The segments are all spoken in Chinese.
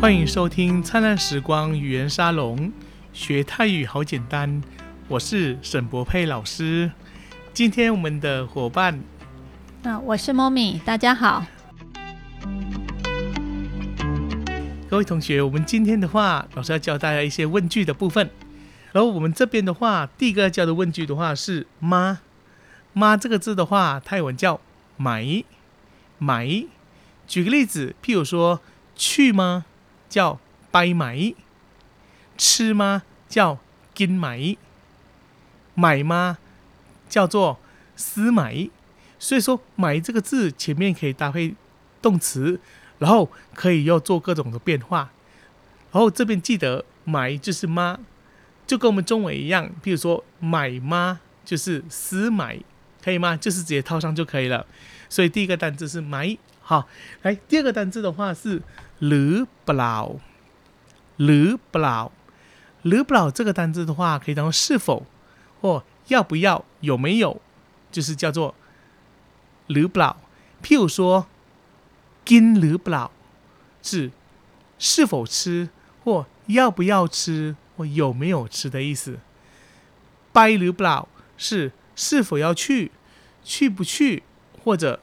欢迎收听《灿烂时光语言沙龙》，学泰语好简单。我是沈博佩老师。今天我们的伙伴，那我是 Mommy，大家好。各位同学，我们今天的话，老师要教大家一些问句的部分。然后我们这边的话，第一个要教的问句的话是“妈”，“妈”这个字的话，泰文叫“买”，“买”。举个例子，譬如说“去吗”叫“掰买”，“吃吗”叫“金买”，“买吗”叫做“私买”。所以说“买”这个字前面可以搭配动词，然后可以要做各种的变化。然后这边记得“买”就是“妈”。就跟我们中文一样，譬如说买吗，就是私买，可以吗？就是直接套上就可以了。所以第一个单字是买，好，来第二个单字的话是 ห不老，ห不老，ห不老这个单字的话可以当做是否或要不要，有没有，就是叫做ห不老。譬如说กิน不老是是否吃或要不要吃。有没有吃的意思？By หรือเปล่า是是否要去，去不去，或者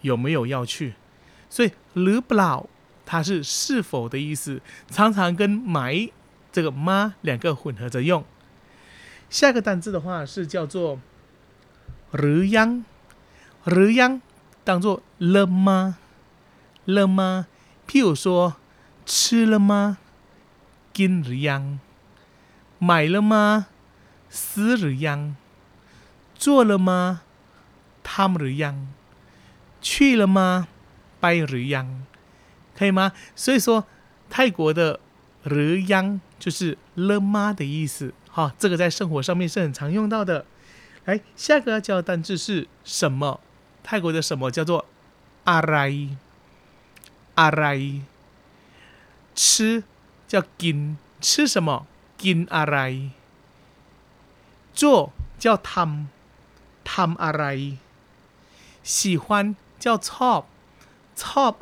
有没有要去。所以หรือเปล่า 它是是否的意思？常常跟买这个妈两个混合着用。下个单字的话是叫做了央了央当做了吗了吗譬如说吃了吗？今日央买了吗？死了央做了吗？他们的央去了吗？拜了央可以吗？所以说，泰国的日央就是了吗的意思。好、这个在生活上面是很常用到的。来，下个要教的单字是什么？泰国的什么叫做阿赖？阿赖吃叫金，吃什么？金阿赖做叫汤汤阿赖喜欢叫 top top。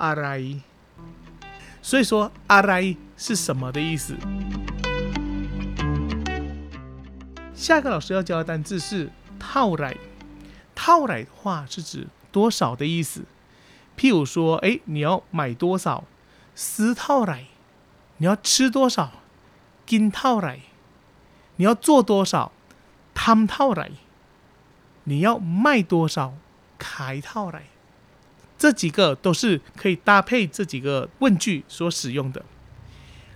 所以说阿来是什么的意思？下一个老师要教的单字是套来，套来的话是指多少的意思。譬如说，哎，你要买多少？十套来，你要吃多少？金套来，你要做多少？汤套来，你要卖多少？开套来。这几个都是可以搭配这几个问句所使用的。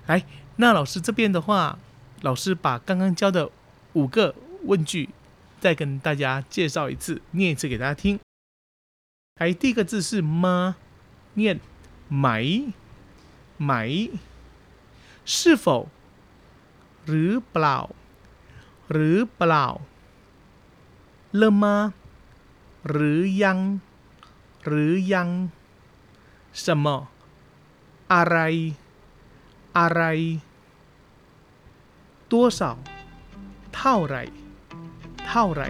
来，那老师这边的话，老师把刚刚教的五个问句再跟大家介绍一次，念一次给大家听。来，第一个字是吗？念买买，是否？หรือเปล่า หรือเปล่าเลมาหรือยัง หรือยัง什么อะไร อะไร多少เท่าไรเท่าไร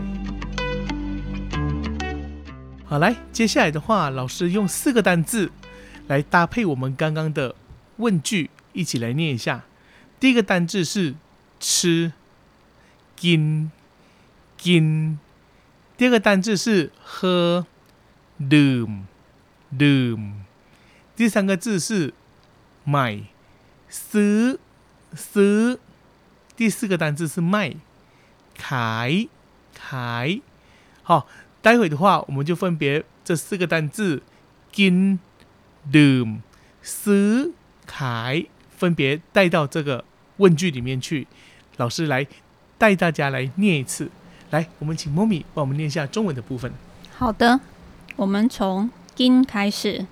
好，来，接下来的话，老师用四个单字来搭配我们刚刚的问句，一起来念一下。第一个单字是。吃，gin gin，第二个单字是喝 ，doom doom，第三个字是买，s s，第四个单字是卖，开开，好，待会的话我们就分别这四个单字，gin doom s 开，分别带到这个问句里面去。老师来带大家来念一次，来，我们请莫咪帮我们念一下中文的部分。好的，我们从“金”开始，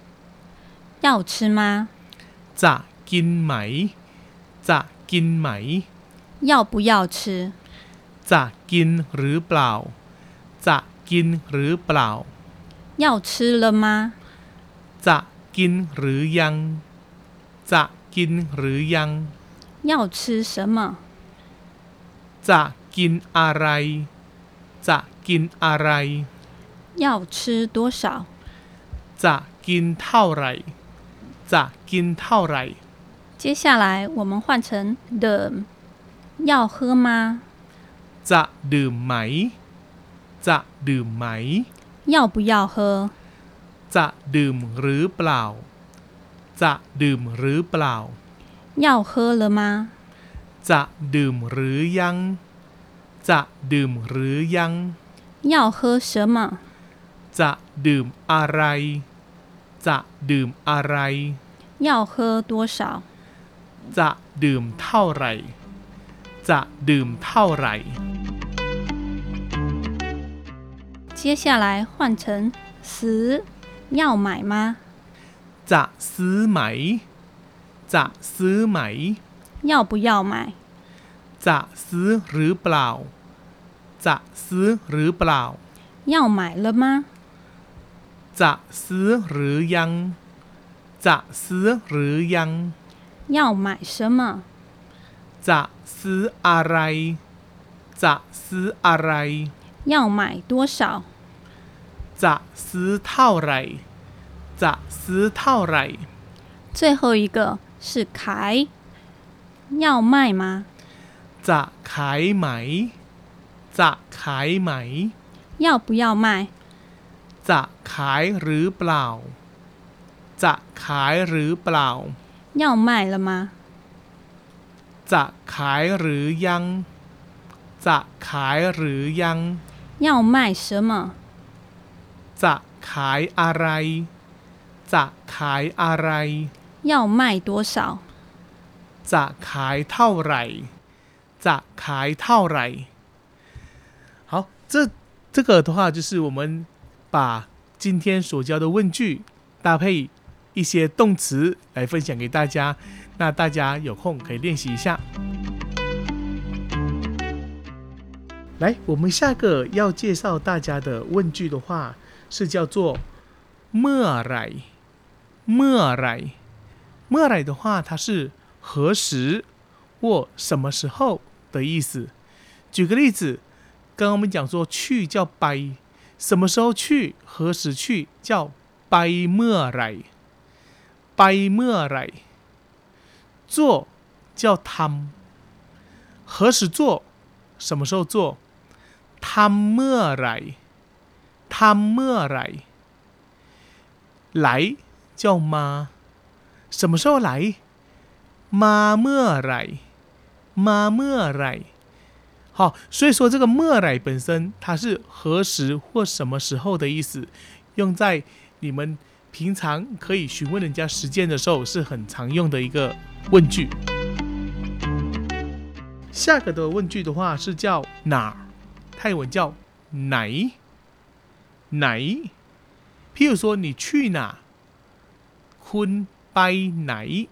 要吃吗？咋金买？咋金买？要不要吃？咋金หรือเปล่า？咋金หรือเปล่า？要吃了吗？咋金หรือยัง？咋金หรือยัง？要吃什么？จะกินอะไรจะกินอะไร 要吃多少จะกินเท่าไหร่จะกินเท่าไหร่接 接下来我们换成的，要喝吗？ จะดื่มไหม จะดื่มไหม 要不要喝？ จะดื่มหรือเปล่า จะดื่มหรือเปล่า 要喝了吗？ จะดื่มหรือยัง จะดื่มหรือยัง 要喝什么？ จะดื่มอะไร จะดื่มอะไร 要喝多少？ จะดื่มเท่าไหร่ จะดื่มเท่าไหร่ 接下来换成十，要买吗？ จะซื้อไหม จะซื้อไหม 要不要买？ จะซื้อหรือเปล่า จะซื้อหรือเปล่า 要买了吗？ จะซื้อหรือยัง จะซื้อหรือยัง 要买什么？ จะซื้ออะไร จะซื้ออะไร 要买多少？ จะซื้อเท่าไหร่ จะซื้อเท่าไหร่ 最后一个是开，要卖吗？ จะขายไหม จะขายไหม 要不要卖？ จะขายหรือเปล่า จะขายหรือเปล่า 要卖了吗？ จะขายหรือยัง จะขายหรือยัง 要卖什么？ จะขายอะไร จะขายอะไร 要卖多少？ จะขายเท่าไหร่ จะขายเท่าไหร่好这这个的话就是我们 把今天所教的问句搭配一些动词来分享给大家那大家有空可以练习一下来我们下个要介绍大家的问句的话是叫做เมื่อไหร่เมื่อไหร่เมื่อไหร่的话它是何时或什么时候的意思。举个例子，刚刚我们讲说去叫掰， 什么时候去？何时去？叫拜莫来。拜莫来。做。叫汤。何时做？什么时候做？汤莫来。汤莫来。来。叫妈。什么时候来？妈莫来。妈莫来。好，所以说这个莫来本身，它是何时或什么时候的意思，用在你们平常可以询问人家时间的时候，是很常用的一个问句。下个的问句的话，是叫哪？泰文叫奶奶，譬如说你去哪？坤拜奶，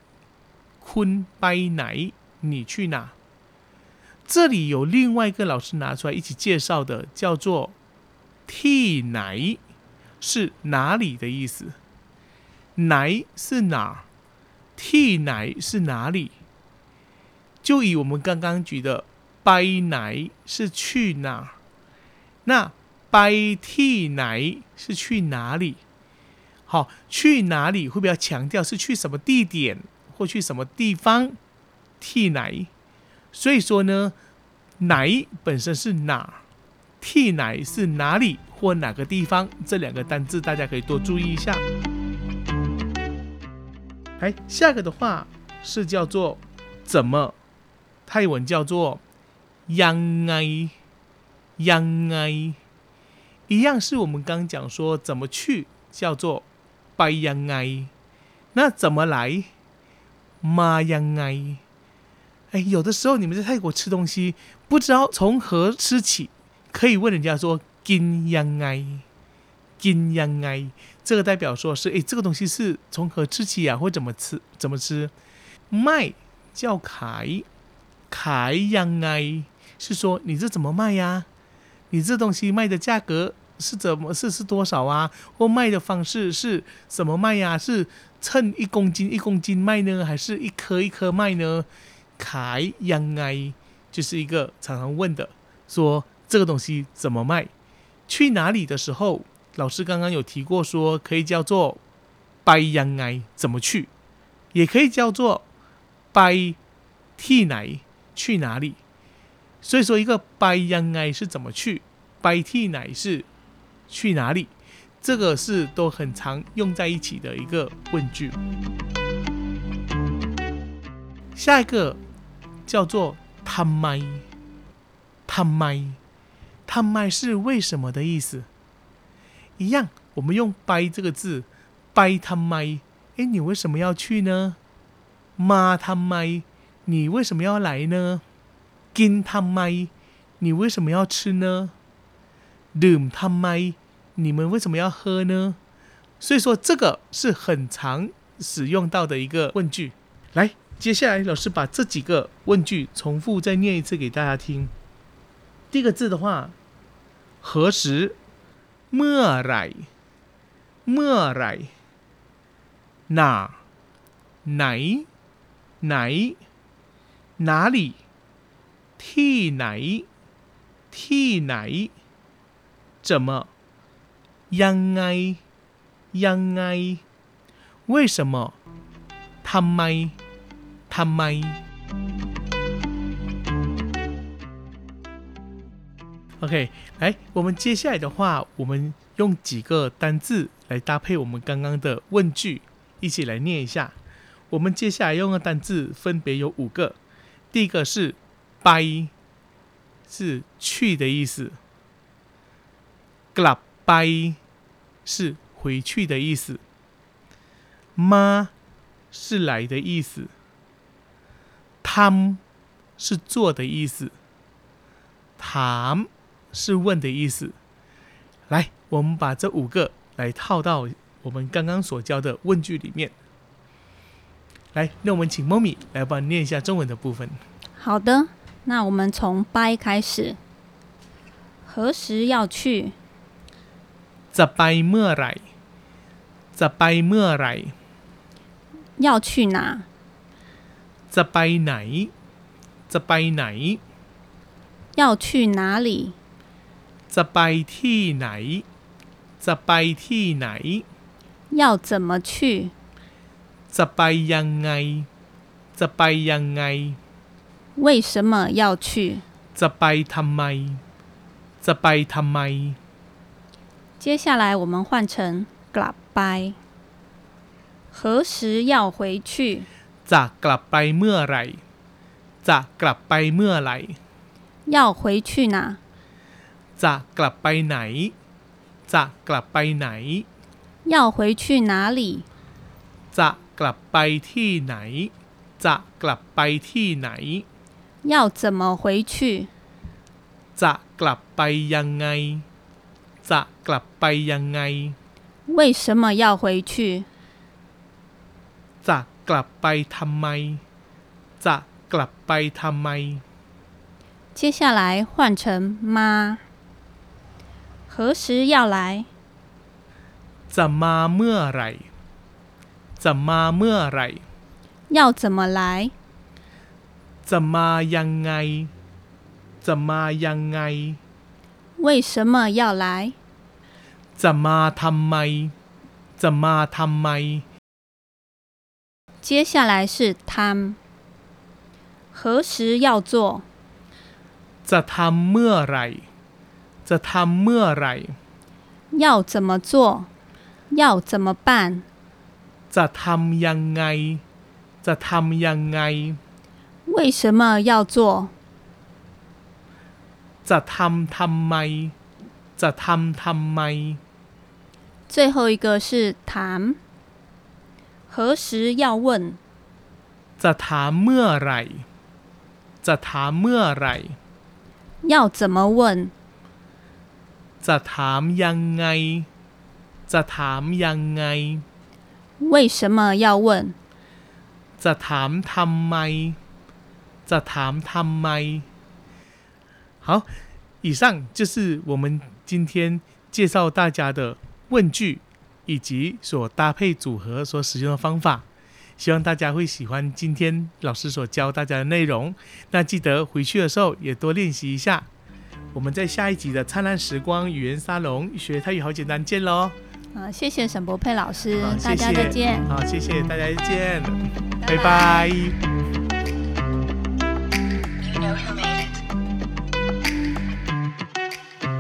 坤拜奶，你去哪？这里有另外一个老师拿出来一起介绍的，叫做替奶。是哪里的意思？奶是哪儿？替奶是哪里？就以我们刚刚举的，拜奶是去哪儿？那拜替奶是去哪里？好，去哪里会比较强调是去什么地点或去什么地方替奶。所以说呢。奶本身是哪，替奶是哪里或哪个地方，这两个单字大家可以多注意一下。哎，下一个的话是叫做怎么，泰文叫做央埃央埃，一样是我们刚讲说怎么去叫做拜央埃，那怎么来？妈央埃。哎，有的时候你们在泰国吃东西，不知道从何吃起，可以问人家说“金央埃”，“金央埃”这个代表说是哎，这个东西是从何吃起呀？或怎么吃？怎么吃？卖叫“凯”，“凯央埃”是说你这怎么卖呀？你这东西卖的价格是怎么是是多少啊？或卖的方式是什么卖呀？是称一公斤一公斤卖呢，还是一颗一颗卖呢？ขายยังไง就是一个常常问的，说这个东西怎么卖？去哪里的时候，老师刚刚有提过说可以叫做ไปยังไง怎么去，也可以叫做 ไปที่ไหน去哪里？所以说一个ไปยังไง是怎么去，ไปที่ไหน是去哪里，这个是都很常用在一起的一个问句。下一个 叫做他麦，他麦，他麦是为什么的意思？一样，我们用掰这个字，掰他麦。哎，你为什么要去呢？妈他麦，你为什么要来呢？跟他麦，你为什么要吃呢？啉他麦，你们为什么要喝呢？所以说，这个是很常使用到的一个问句。来。接下来老师把这几个问句重复再念一次给大家听。第一个字的话，何时？เมื่อไหร่เมื่อไหร่哪ไหนไหน哪里ที่ไหนที่ไหน怎么ยังไงยังไง为什么ทำไม ทำไม OK，来，我们接下来的话，我们用几个单字来搭配我们刚刚的问句，一起来念一下。我们接下来用的单字分别有五个，第一个是“ไป”，是去的意思；“กลับไป”是回去的意思；“มา”是来的意思；“ ทำ”是做的意思；“ถาม”是问的意思。来，我们把这五个来套到我们刚刚所教的问句里面。来，那我们请猫咪来帮念一下中文的部分。好的，那我们从掰开始。何时要去？จะไปเมื่อไหร่จะไปเมื่อไหร่要去哪？ จะไปไหนจะไปไหน要去哪里？จะไปที่ไหนจะไปที่ไหน要怎么去？จะไปยังไงจะไปยังไง为什么要去？จะไปทำไมจะไปทำไม接下来我们换成กลับไป。何时要回去？ จะกลับไปเมื่อไหร่จะกลับไปเมื่อไหร่要回去哪？จะกลับไปไหนจะกลับไปไหน要回去哪里？จะกลับไปที่ไหนจะกลับไปที่ไหน要怎么回去？จะกลับไปยังไงจะกลับไปยังไง为什么要回去？ จะกลับไปทำไมจะกลับไปทำไม接下来换成妈。何时要来？จะมาเมื่อไหร่จะมาเมื่อไหร่要怎么来？จะมายังไงจะมายังไง为什么要来？จะมาทำไมจะมาทำไม 接下来是他。何时要做？จะทำเมื่อไหร่จะทำเมื่อไหร่要怎么做要怎么办จะทำยังไงจะทำยังไง为什么要做จะทำทำไมจะทำทำไม最后一个是谈 何时要问จะถามเมื่อไหร่จะถามเมื่อไหร่要怎么问จะถามยังไงจะถามยังไง为什么要问จะถามทำไมจะถามทำไม好以上就是我们今天介绍大家的问句 以及所搭配组合所使用的方法希望大家会喜欢今天老师所教大家的内容那记得回去的时候也多练习一下我们在下一集的灿烂时光语言沙龙学泰语好简单见喽！啊，谢谢沈博佩老师，大家再见。好，谢谢大家再见。拜拜